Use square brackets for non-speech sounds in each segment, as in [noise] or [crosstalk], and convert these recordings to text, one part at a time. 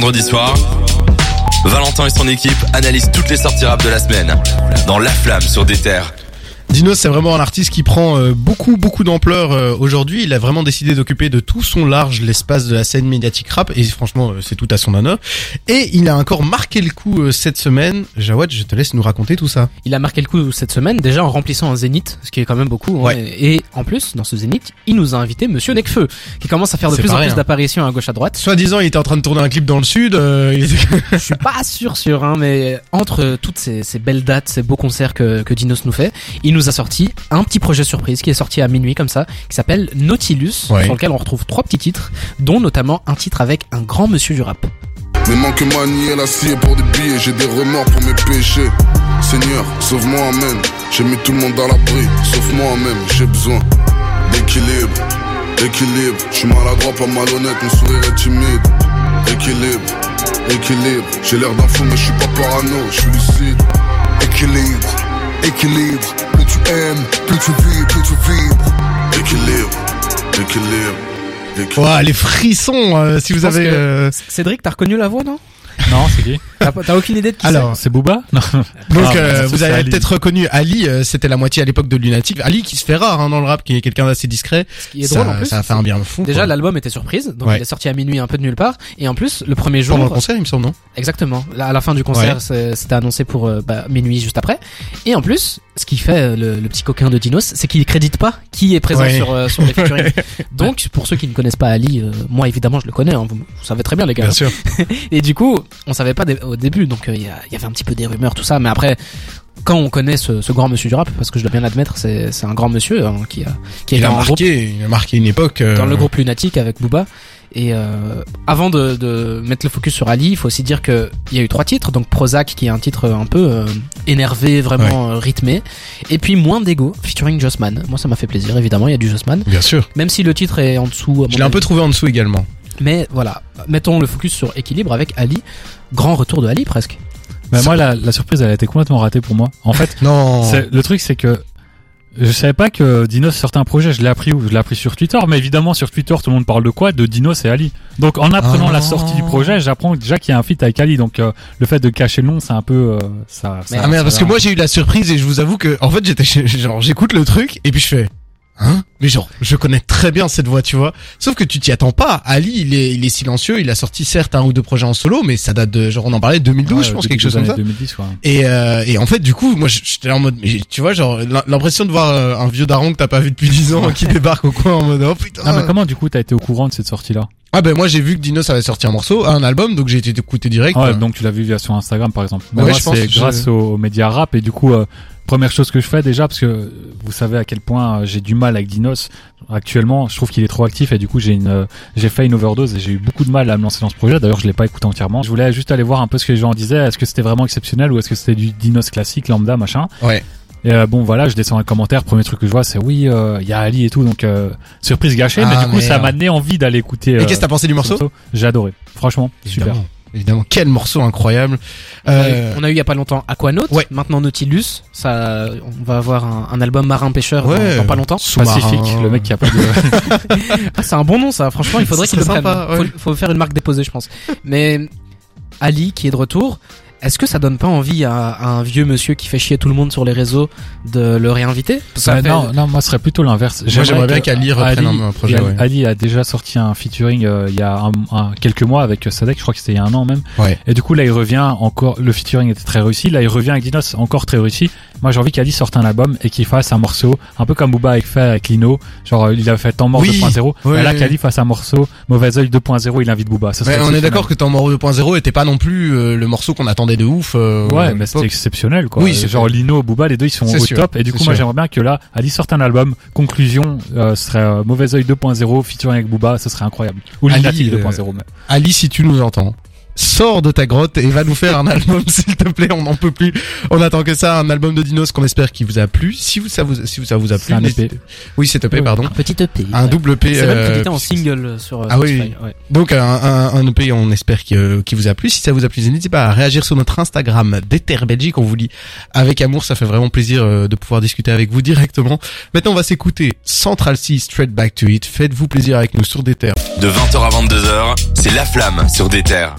Vendredi soir, Valentin et son équipe analysent toutes les sorties rap de la semaine dans La Flamme sur des terres. Dinos, c'est vraiment un artiste qui prend euh, beaucoup, beaucoup d'ampleur euh, aujourd'hui. Il a vraiment décidé d'occuper de tout son large l'espace de la scène médiatique rap, et franchement, euh, c'est tout à son honneur. Et il a encore marqué le coup cette semaine. Jawad, je te laisse nous raconter tout ça. Il a marqué le coup cette semaine, déjà en remplissant un zénith, ce qui est quand même beaucoup. hein. Ouais. Et en plus, dans ce zénith, il nous a invité Monsieur Necfeu, qui commence à faire de plus en plus d'apparitions à gauche à droite. Soi-disant, il était en train de tourner un clip dans le sud. euh, il était- [laughs] Je suis pas sûr sûr, hein, mais entre toutes ces, ces belles dates, ces beaux concerts que, que Dinos nous fait, il nous a sorti un petit projet surprise qui est sorti à minuit comme ça, qui s'appelle Nautilus, Ouais. sur lequel on retrouve trois petits titres, dont notamment un titre avec un grand monsieur du rap. Mais manque manier l'acier pour des billets, j'ai des remords pour mes péchés. Seigneur, sauve-moi, amen. J'ai mis tout le monde à l'abri, sauf moi-même, j'ai besoin d'équilibre. Équilibre, je suis maladroit, pas malhonnête, mon sourire est timide. Équilibre, équilibre, j'ai l'air d'un fou, mais je suis pas parano, je suis lucide. Équilibre, équilibre, aimes, plus tu vis, plus tu vibres. Équilibre, équilibre, équilibre. Ouah, les frissons, euh, si vous avez... euh, Cédric, t'as reconnu la voix, non? Non, c'est qui? T'as aucune idée de qui Alors, C'est? Booba? [laughs] Non. Donc Ah, euh, vous avez peut-être reconnu Ali, euh, c'était la moitié à l'époque de Lunatic. Ali qui se fait rare hein, dans le rap, qui est quelqu'un d'assez discret. c'est Ce qui est ça, drôle en plus. ça a fait un bien fou. Déjà, l'album était surprise, donc Ouais. il est sorti à minuit un peu de nulle part. Et en plus, le premier jour, pendant le concert, il me semble, non? Exactement, là, à la fin du concert, Ouais. c'était annoncé pour euh, bah, minuit juste après. Et en plus, ce qui fait euh, le, le petit coquin de Dinos, c'est qu'il crédite pas qui est présent Ouais. sur euh, sur les featuring. [laughs] donc, pour ceux qui ne connaissent pas Ali, euh, moi évidemment je le connais, hein, vous, vous savez très bien les gars. Bien sûr. [laughs] Et du coup, on savait pas au début, donc euh, il y, avait un petit peu des rumeurs, tout ça. Mais après, quand on connaît ce, ce grand monsieur du rap, parce que je dois bien admettre, c'est c'est un grand monsieur hein, qui a qui est Il a dans un groupe marqué, il a marqué une époque. dans le groupe Lunatic avec Booba. Et euh, avant de, de mettre le focus sur Ali, il faut aussi dire que il y a eu trois titres, donc Prozac qui est un titre un peu euh, énervé, vraiment euh, rythmé, et puis Moins d'ego featuring Jossman. Moi ça m'a fait plaisir, évidemment, il y a du Jossman, Bien sûr. même si le titre est en dessous. Je l'ai un peu trouvé en dessous également. Mais voilà, mettons le focus sur équilibre avec Ali. Grand retour de Ali presque. Bah, moi, la, la surprise, elle a été complètement ratée pour moi. En fait, Non. le truc, c'est que je savais pas que Dinos sortait un projet. Je l'ai appris où? Je l'ai appris sur Twitter. Mais évidemment, sur Twitter, tout le monde parle de quoi? De Dinos et Ali. Donc, en apprenant Ah. la sortie du projet, j'apprends déjà qu'il y a un feat avec Ali. Donc, euh, le fait de cacher le nom, c'est un peu euh, ça. ça- Ah merde, ça parce que moi j'ai eu la surprise et je vous avoue que en fait j'étais [laughs] genre j'écoute le truc et puis je fais hein mais genre je connais très bien cette voix tu vois. Sauf que tu t'y attends pas. Ali il est il est silencieux. Il a sorti certes un ou deux projets en solo mais ça date de genre on en parlait 2012 Ouais, je pense quelque chose comme ça. années 2010, ouais. et euh, et en fait du coup moi j'étais en mode mais tu vois genre l'im- l'impression de voir euh, un vieux daron que t'as pas vu depuis 10 ans qui débarque au coin en mode oh putain. Ah, mais comment, du coup, t'as été au courant de cette sortie-là? Ah ben moi j'ai vu que Dinos avait sorti un morceau un album donc j'ai été écouté direct Ouais, quoi. donc tu l'as vu via sur Instagram par exemple. Mais Ouais, moi je pense c'est je- grâce aux, aux médias rap et du coup euh, première chose que je fais déjà parce que vous savez à quel point euh, j'ai du mal avec Dinos actuellement. Je trouve qu'il est trop actif et du coup j'ai une euh, j'ai fait une overdose et j'ai eu beaucoup de mal à me lancer dans ce projet. D'ailleurs je l'ai pas écouté entièrement. Je voulais juste aller voir un peu ce que les gens disaient. Est-ce que c'était vraiment exceptionnel ou est-ce que c'était du Dinos classique lambda machin? ouais Et euh, bon voilà je descends dans les commentaires. Premier truc que je vois c'est oui euh, il y a Ali et tout donc euh, surprise gâchée. mais Ah, du coup ça m'a donné envie d'aller écouter. et qu'est-ce que t'as pensé du ce morceau? J'ai adoré. Franchement super. Évidemment quel morceau incroyable euh, On a eu il y a pas longtemps Aquanaut, Ouais. maintenant Nautilus. Ça, on va avoir un, un album marin pêcheur dans- Ouais. dans, pas longtemps. Pacifique, le mec qui a pas de [laughs] Ah, c'est un bon nom ça. Franchement, il faudrait qu'il le prenne. sympa, Faut, ouais. faut faire une marque déposée, je pense. Mais Ali qui est de retour. Est-ce que ça donne pas envie à, à un vieux monsieur qui fait chier tout le monde sur les réseaux de le réinviter ça Bah, fait- non, non, moi ce serait plutôt l'inverse. Moi, j'aimerais bien qu'Ali reprenne un- un projet, Ali, ouais. Ali a déjà sorti un featuring euh, il y a un, un- quelques mois avec Sadek, je crois que c'était il y a un an même. Ouais. Et du coup là il revient encore, le featuring était très réussi, là il revient avec Dinos encore très réussi. Moi j'ai envie qu'Ali sorte un album et qu'il fasse un morceau, un peu comme Booba a fait avec Lino, genre euh, il a fait Temps mort Oui. 2.0. Ouais, là ouais. qu'Ali fasse un morceau, Mauvais oeil 2.0, il invite Booba. Ça on est d'accord que Temps mort 2.0 était pas non plus euh, le morceau qu'on attendait de ouf. euh, Ouais, mais c'était exceptionnel, quoi. Oui, c'est genre Lino, Booba, les deux ils sont au sûr, top. Et du coup, moi j'aimerais bien que là, Ali sorte un album. Conclusion, euh, ce serait euh, Mauvais Oeil 2.0, featuring avec Booba, ce serait incroyable. Ou Ali, Lunatic euh, 2.0. mais- Ali, si tu nous entends, sors de ta grotte et va nous faire un [laughs] album, s'il te plaît. On n'en peut plus. On attend que ça, un album de Dinos qu'on espère qu'il vous a plu. Si vous, ça vous, si ça vous a plu, un EP. Oui, c'est EP, Ouais. pardon. un petit EP. Un double EP. C'est même euh, crédité en single sur euh, Ah oui, ouais. Donc un, un, un EP, on espère que- qu'il vous a plu. Si ça vous a plu, n'hésitez pas à réagir sur notre Instagram d'Ether Belgique. On vous lit avec amour, ça fait vraiment plaisir euh, de pouvoir discuter avec vous directement. Maintenant, on va s'écouter Central C, Straight Back to It. Faites-vous plaisir avec nous sur terres. De 20h à 22h, c'est La Flamme sur terres.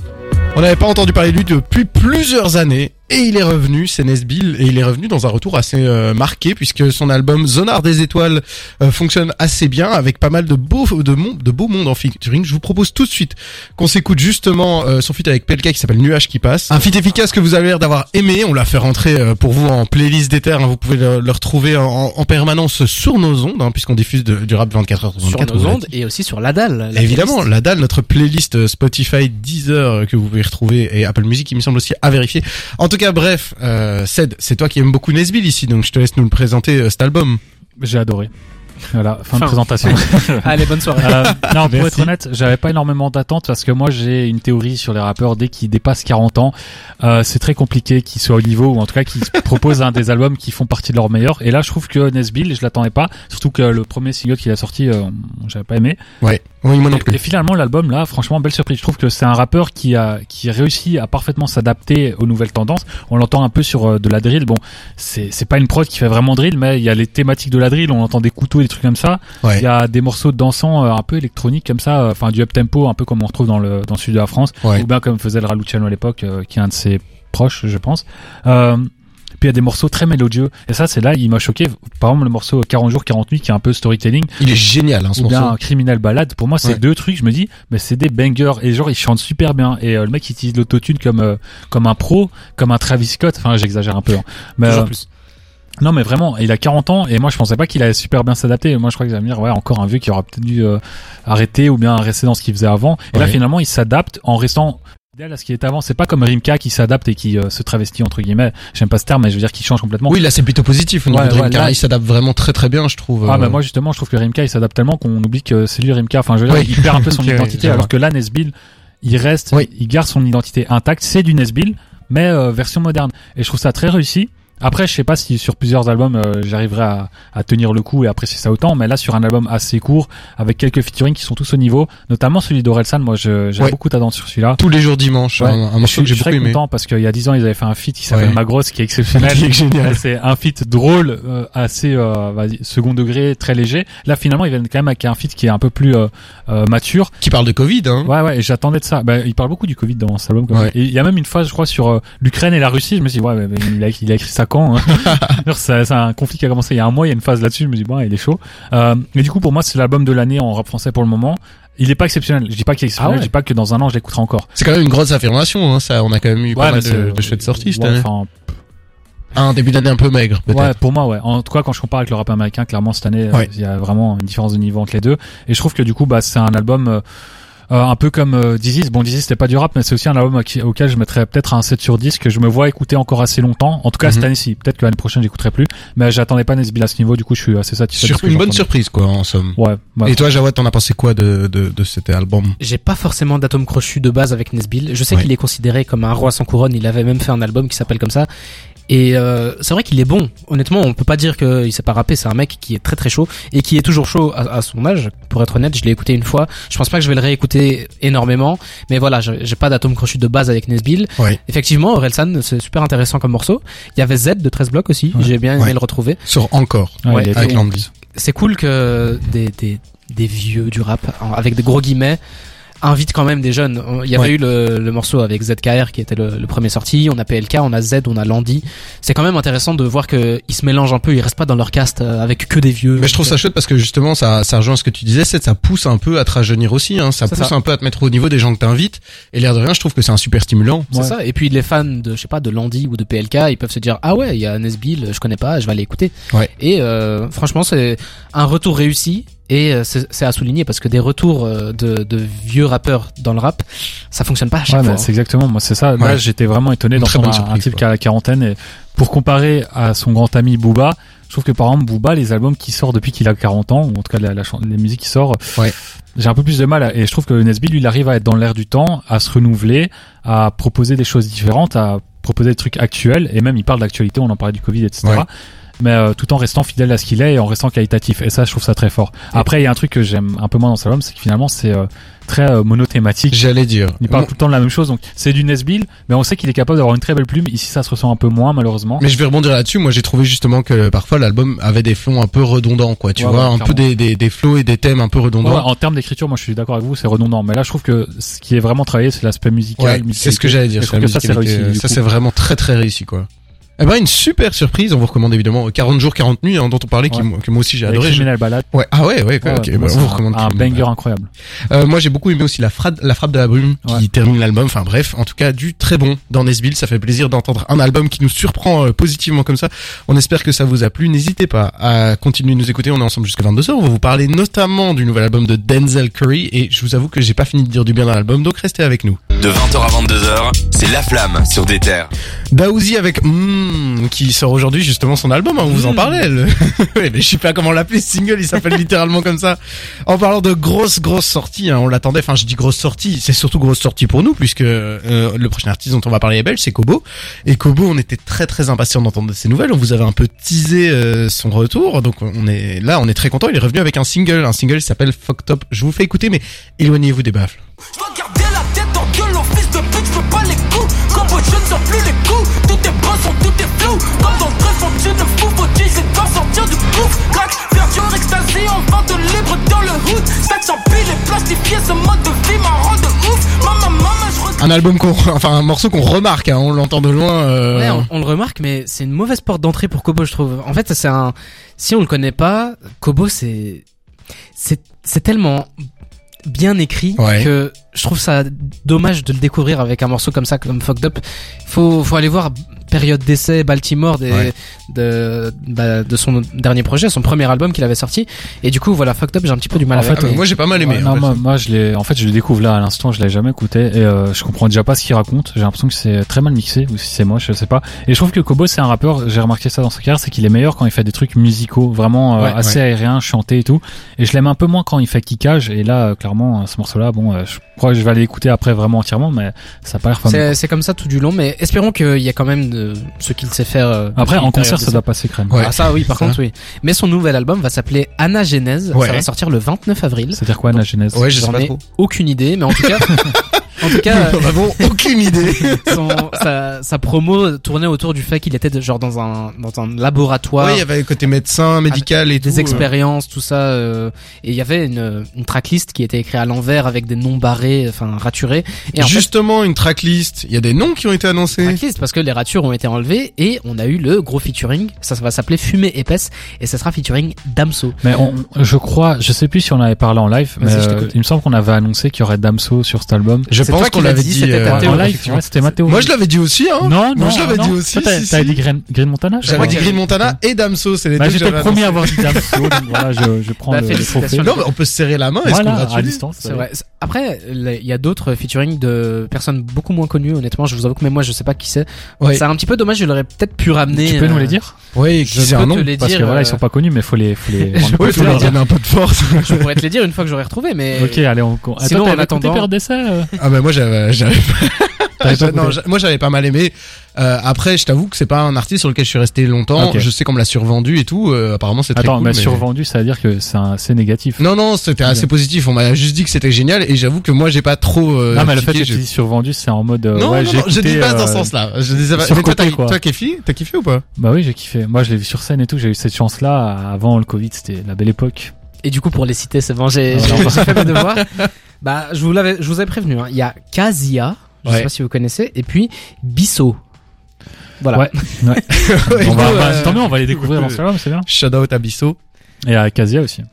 On n'avait pas entendu parler de lui depuis plusieurs années. Et il est revenu, c'est Nesbill, et il est revenu dans un retour assez euh, marqué puisque son album Zonar des étoiles euh, fonctionne assez bien avec pas mal de beaux de, mon- de beaux mondes en featuring. Je vous propose tout de suite qu'on s'écoute justement euh, son feat avec Pelka qui s'appelle Nuage qui passe. Un feat efficace que vous avez l'air d'avoir aimé. On l'a fait rentrer euh, pour vous en playlist d'Ether. hein. Vous pouvez le, le retrouver en, en permanence sur nos ondes hein, puisqu'on diffuse de- du rap 24 heures sur Sur 24. nos ondes et aussi sur la dalle. la Évidemment, playlist. la dalle, notre playlist euh, Spotify, Deezer euh, que vous pouvez retrouver et Apple Music, il me semble aussi à vérifier. En tout cas, bref, euh, Ced, c'est toi qui aimes beaucoup Nesbill ici, donc je te laisse nous le présenter euh, cet album. J'ai adoré. Voilà, fin de présentation. [laughs] Allez, bonne soirée. Euh, non, pour Merci. être honnête, j'avais pas énormément d'attentes parce que moi j'ai une théorie sur les rappeurs dès qu'ils dépassent 40 ans, euh, c'est très compliqué qu'ils soient au niveau ou en tout cas qu'ils se [laughs] proposent un des albums qui font partie de leurs meilleurs. Et là, je trouve que Nesbill, je l'attendais pas, surtout que le premier single qu'il a sorti, euh, j'avais pas aimé. Ouais, oui, moi non Et, plus. et finalement, l'album là, franchement, belle surprise. Je trouve que c'est un rappeur qui a qui réussit à parfaitement s'adapter aux nouvelles tendances. On l'entend un peu sur euh, de la drill. Bon, c'est c'est pas une prod qui fait vraiment drill, mais il y a les thématiques de la drill. On entend des couteaux, des trucs comme ça. Ouais. Il y a des morceaux dansants euh, un peu électroniques comme ça, euh, enfin du up tempo, un peu comme on retrouve dans le dans le sud de la France, Ouais. ou bien comme faisait le Raluciano à l'époque, euh, qui est un de ses proches, je pense. Euh, puis il y a des morceaux très mélodieux. Et ça, c'est là, il m'a choqué. Par exemple, le morceau 40 jours, 40 nuits, qui est un peu storytelling, Il est génial, hein, ou son bien son. Criminal Ballade. Pour moi, c'est Ouais. deux trucs. Je me dis, mais c'est des bangers. Et genre, il chante super bien. Et euh, le mec il utilise l'autotune comme euh, comme un pro, comme un Travis Scott. Enfin, j'exagère un peu. hein. Mais Toujours euh, plus. Non, mais vraiment, il a 40 ans. Et moi, je pensais pas qu'il allait super bien s'adapter. Moi, je crois que ça me dire, ouais, encore un vieux qui aura peut-être dû euh, arrêter ou bien rester dans ce qu'il faisait avant. Et là, finalement, il s'adapte en restant fidèle à ce qui était avant. C'est pas comme Rimka qui s'adapte et qui euh, se travestit entre guillemets. J'aime pas ce terme, mais je veux dire qu'il change complètement. Oui, là c'est plutôt positif au niveau Ouais, de ouais, Rimka. là- il s'adapte vraiment très très bien, je trouve. Ah bah moi justement je trouve que Rimka il s'adapte tellement qu'on oublie que c'est lui Rimka enfin je veux dire Oui. il perd un peu son [laughs] identité alors que là Nesbill il reste Oui. il garde son identité intacte c'est du Nesbill mais euh, version moderne et je trouve ça très réussi après je sais pas si sur plusieurs albums euh, j'arriverai à, à tenir le coup et apprécier ça autant mais là sur un album assez court avec quelques featuring qui sont tous au niveau notamment celui d'Orelsan moi j'ai Ouais. beaucoup d'attentes sur celui-là tous les jours dimanche, Ouais. un, un Et morceau je que j'ai beaucoup très aimé. content parce qu'il y a 10 ans ils avaient fait un feat qui s'appelle Ouais. Magros [laughs] qui est exceptionnel c'est un feat drôle, euh, assez euh, second degré, très léger. Là, finalement, ils viennent quand même avec un feat qui est un peu plus euh, euh, mature. Qui parle de Covid, hein. Ouais, ouais. Et j'attendais de ça. Bah, il parle beaucoup du Covid dans cet album. quand même. Et il y a même une phase, je crois, sur euh, l'Ukraine et la Russie. Je me suis dit, ouais, mais, mais il, a, il a écrit ça quand hein [laughs] C'est un conflit qui a commencé il y a un mois. Il y a une phase là-dessus. Je me dit, bon, il est chaud. Euh, mais du coup, pour moi, c'est l'album de l'année en rap français pour le moment. Il est pas exceptionnel. Je dis pas qu'il est exceptionnel. Ah ouais. Je dis pas que dans un an, je l'écouterai encore. C'est quand même une grosse affirmation, hein. Ça, on a quand même eu pas Ouais, mal mais de, de chouettes sorties cette année. enfin, Un début d'année un peu maigre, peut-être. Ouais, pour moi, ouais. En tout cas, quand je compare avec le rap américain, clairement cette année, euh, Ouais. il y a vraiment une différence de niveau entre les deux. Et je trouve que du coup, bah, c'est un album euh, euh, un peu comme euh, Dizzy. Bon, Dizzy c'était pas du rap, mais c'est aussi un album qui- auquel je mettrais peut-être un 7 sur 10 que je me vois écouter encore assez longtemps. En tout cas, Mhm. cette année-ci. Peut-être que l'année prochaine, j'écouterai plus. Mais j'attendais pas Nesbill à ce niveau. Du coup, je suis assez satisfait. Sur une bonne surprise, quoi, en somme. Ouais. ouais. Et toi, Jawad, t'en as pensé quoi de, de, de cet album? J'ai pas forcément d'atome crochu de base avec Nesbill. Je sais Ouais. qu'il est considéré comme un roi sans couronne. Il avait même fait un album qui s'appelle comme ça. Et euh, c'est vrai qu'il est bon. Honnêtement, on peut pas dire qu'il sait pas rapper. C'est un mec qui est très très chaud et qui est toujours chaud à, à son âge. Pour être honnête, je l'ai écouté une fois. Je pense pas que je vais le réécouter énormément. Mais voilà, j'ai pas d'atome crochu de base avec Nesbill. Ouais. Effectivement, Orelsan, c'est super intéressant comme morceau. Il y avait Z de 13 blocs aussi. Ouais. J'ai bien aimé Ouais. le retrouver. Sur Encore, avec c'est cool que des, des, des vieux du rap, avec des gros guillemets, invitent quand même des jeunes. Il y avait Ouais. eu le, le morceau avec ZKR qui était le, le premier sorti, on a PLK, on a Z, on a Landy. C'est quand même intéressant de voir que ils se mélangent un peu, ils restent pas dans leur cast euh, avec que des vieux. Mais je trouve ça chouette parce que justement, ça, ça rejoint ce que tu disais, c'est ça pousse un peu à te rajeunir aussi, hein. Ça pousse ça. un peu à te mettre au niveau des gens que t'invites. Et l'air de rien, je trouve que c'est un super stimulant. C'est Ouais. ça. Et puis les fans de, je sais pas, de Landy ou de PLK, ils peuvent se dire ah ouais, il y a Nesbill, je connais pas, je vais aller écouter. Ouais. Et euh, franchement, c'est un retour réussi. Et euh, c'est c'est à souligner parce que des retours euh, de, de vieux rappeurs dans le rap, ça fonctionne pas à chaque Ouais, fois. mais c'est exactement, moi c'est ça. Là, Ouais. j'étais vraiment étonné d'entendre un, un type qui a la quarantaine. Et pour comparer à son grand ami Booba, je trouve que par exemple Booba, les albums qui sortent depuis qu'il a 40 ans, ou en tout cas la, la les musiques qui sortent, Ouais. j'ai un peu plus de mal. à- et je trouve que Nesbill, lui, il arrive à être dans l'air du temps, à se renouveler, à proposer des choses différentes, à proposer des trucs actuels. Et même, il parle d'actualité, on en parlait du Covid, etc. Mais euh, tout en restant fidèle à ce qu'il est et en restant qualitatif. Et ça, je trouve ça très fort. Après, il y a un truc que j'aime un peu moins dans cet album, c'est que finalement, c'est euh, très euh, monothématique. J'allais dire. Il parle tout le temps de la même chose, donc c'est du Nesbill, mais on sait qu'il est capable d'avoir une très belle plume. Ici, ça se ressent un peu moins, malheureusement. Mais je vais rebondir là-dessus. Moi, j'ai trouvé justement que parfois l'album avait des flots un peu redondants, quoi. Tu Ouais, vois, ouais, un peu des, des, des flots et des thèmes un peu Ouais, redondants. en termes d'écriture, moi je suis d'accord avec vous, c'est redondant. Mais là, je trouve que ce qui est vraiment travaillé, c'est l'aspect musical. C'est ce que j'allais dire. Je que ça, c'est réussi, Ça, c'est vraiment très très réussi, quoi. Eh ben, une super surprise. On vous recommande évidemment 40 jours, 40 nuits, hein, dont on parlait, qui, que moi aussi j'ai adoré. Je- Criminal Ballad. Ouais. Ah ouais, ouais, Ouais, ok. bah, on vous un- recommande un Criminal banger incroyable. Euh, moi, j'ai beaucoup aimé aussi la frappe, la frappe de la brume qui termine l'album. Enfin bref, en tout cas, du très bon dans Nesbill. Ça fait plaisir d'entendre un album qui nous surprend euh, positivement comme ça. On espère que ça vous a plu. N'hésitez pas à continuer de nous écouter. On est ensemble jusqu'à 22h. On va vous parler notamment du nouvel album de Denzel Curry. Et je vous avoue que j'ai pas fini de dire du bien dans l'album, donc restez avec nous. De 20h à 22h, c'est La Flamme sur des terres. Daouzi avec Mmm qui sort aujourd'hui justement son album, hein, on vous en parlait. Le... [laughs] Ouais, mais je sais pas comment l'appeler, ce single, il s'appelle [laughs] littéralement comme ça. En parlant de grosses grosses sorties, hein, on l'attendait, enfin je dis grosse sortie, c'est surtout grosse sortie pour nous puisque euh, le prochain artiste dont on va parler est belge, c'est Kobo. Et Kobo, on était très très impatients d'entendre ses nouvelles, on vous avait un peu teasé euh, son retour, donc on est là, on est très content, il est revenu avec un single, un single qui s'appelle Fucked Up. Je vous fais écouter mais éloignez-vous des baffles. Coups. Quand je ne sens plus les coups, tout est bresson, tout est flou. Comme dans le greffon, tu ne fous, faut dire, je dois sortir du gouffre. Crack, verdure, extasie, en vente libre dans le hood. Sac sans pile et plastifié, ce mode de vie m'a rend de ouf. Maman, maman, je. Un album qu'on, enfin un morceau qu'on remarque, hein, on l'entend de loin. euh, Ouais, on, on le remarque, mais c'est une mauvaise porte d'entrée pour Kobo, je trouve. En fait, c'est un. Si on le connaît pas, Kobo, c'est c'est c'est tellement bien écrit Ouais. que je trouve ça dommage de le découvrir avec un morceau comme ça, comme Fucked Up. Faut faut aller voir période d'essai Baltimore des, Ouais. de bah, de son dernier projet, son premier album qu'il avait sorti. Et du coup, voilà, Fucked Up, j'ai un petit peu du mal En avec. Ah, mais moi j'ai pas mal aimé. Ouais, non, moi, moi, je l'ai, en fait, je le découvre là à l'instant, je l'ai jamais écouté et euh, je comprends déjà pas ce qu'il raconte. J'ai l'impression que c'est très mal mixé ou si c'est moche, je sais pas. Et je trouve que Kobo, c'est un rappeur, j'ai remarqué ça dans sa carrière, c'est qu'il est meilleur quand il fait des trucs musicaux, vraiment euh, Ouais, assez aériens, chantés et tout. Et je l'aime un peu moins quand il fait kickage. Et là, euh, clairement, euh, ce morceau-là, bon, euh, je crois que je vais aller l'écouter après vraiment entièrement, mais ça a pas l'air c'est c'est comme ça tout du long, mais espérons qu'il y a quand même de, ce qu'il sait faire. euh, Après, en concert, ça doit passer crème. Ouais. Ah ça oui par Ça. contre oui. Mais son nouvel album va s'appeler Anagenèse, Ouais. ça va sortir le 29 avril. C'est-à-dire quoi, la genèse Ouais, je sais J'en pas ai trop. aucune idée mais en tout cas [laughs] en tout cas Nous n'avons aucune idée. [laughs] son, sa, sa promo tournait autour du fait qu'il était genre dans un dans un laboratoire Ouais, il y avait le côté médecin, médical et tout. des euh. expériences tout ça euh, et il y avait une, une tracklist qui était écrite à l'envers avec des noms barrés enfin raturés et en fait Justement, une tracklist. Il y a des noms qui ont été annoncés. tracklist parce que les ratures ont été enlevées et on a eu le gros featuring ça, ça va s'appeler Fumée épaisse et ça sera featuring Damso Mais on, je crois, je sais plus si on avait parlé en live, mais euh, il me semble qu'on avait annoncé qu'il y aurait Damso sur cet album. Je C'est pense toi qui qu'on l'as l'avait dit, dit. c'était ta euh, ouais, c'était ma théorie. Moi, je l'avais dit aussi, hein. Non, non, Moi, je l'avais dit aussi, t'as- si, si. dit Green, Green Montana je J'avais crois. dit Green Montana et Damso, c'est les Bah, deux j'étais le premier à avoir dit Damso, donc [laughs] voilà, je, je prends Bah, le, trophée. Non, mais on peut se serrer la main et se Voilà, à distance. C'est vrai. Après, il y a d'autres featuring de personnes beaucoup moins connues, honnêtement. Je vous avoue que même moi, je sais pas qui c'est. Ouais. C'est un petit peu dommage, je l'aurais peut-être pu ramener. Tu peux nous euh, les dire? Oui, Je peux un te nom. les Parce dire. que voilà, euh, ils sont pas connus, mais faut les, faut les. [laughs] Je peux dire. un peu de force. [laughs] Je pourrais te les dire une fois que j'aurai retrouvé, mais. Ok, allez, on. on- Sinon, Attends, en attendant- Période d'essai euh Ah, mais moi, j'avais, j'avais [laughs] non, moi j'avais pas mal aimé. Euh, après, je t'avoue que c'est pas un artiste sur lequel je suis resté longtemps. Je sais qu'on me l'a survendu et tout. euh, apparemment, c'est très Attends, cool. mais mais- survendu, ça veut dire que c'est un- c'est négatif. Non, non, c'était assez positif. On m'a juste dit que c'était génial et j'avoue que moi j'ai pas trop. Euh, non, mais le fait que tu dis survendu, c'est en mode. euh, Non, ouais, non, je dis pas dans euh, ce sens-là. Je disais pas. Mais toi, t'as, quoi. toi, kiffé, t'as kiffé ou pas? Bah oui, j'ai kiffé. Moi, je l'ai vu sur scène et tout. J'ai eu cette chance-là. Avant le Covid, c'était la belle époque. Et du coup, pour les citer, c'est bon, [laughs] j'ai fait mes devoirs. Bah, je vous l'avais, je vous avais prévenu. hein. Il y a Kazia, je sais Ouais. pas si vous connaissez, et puis Bissot. Voilà. Ouais. ouais. [laughs] on va, bah, euh, tant mieux, on va les découvrir dans ce c'est bien. Shout out à Bissot. Et à Casia aussi.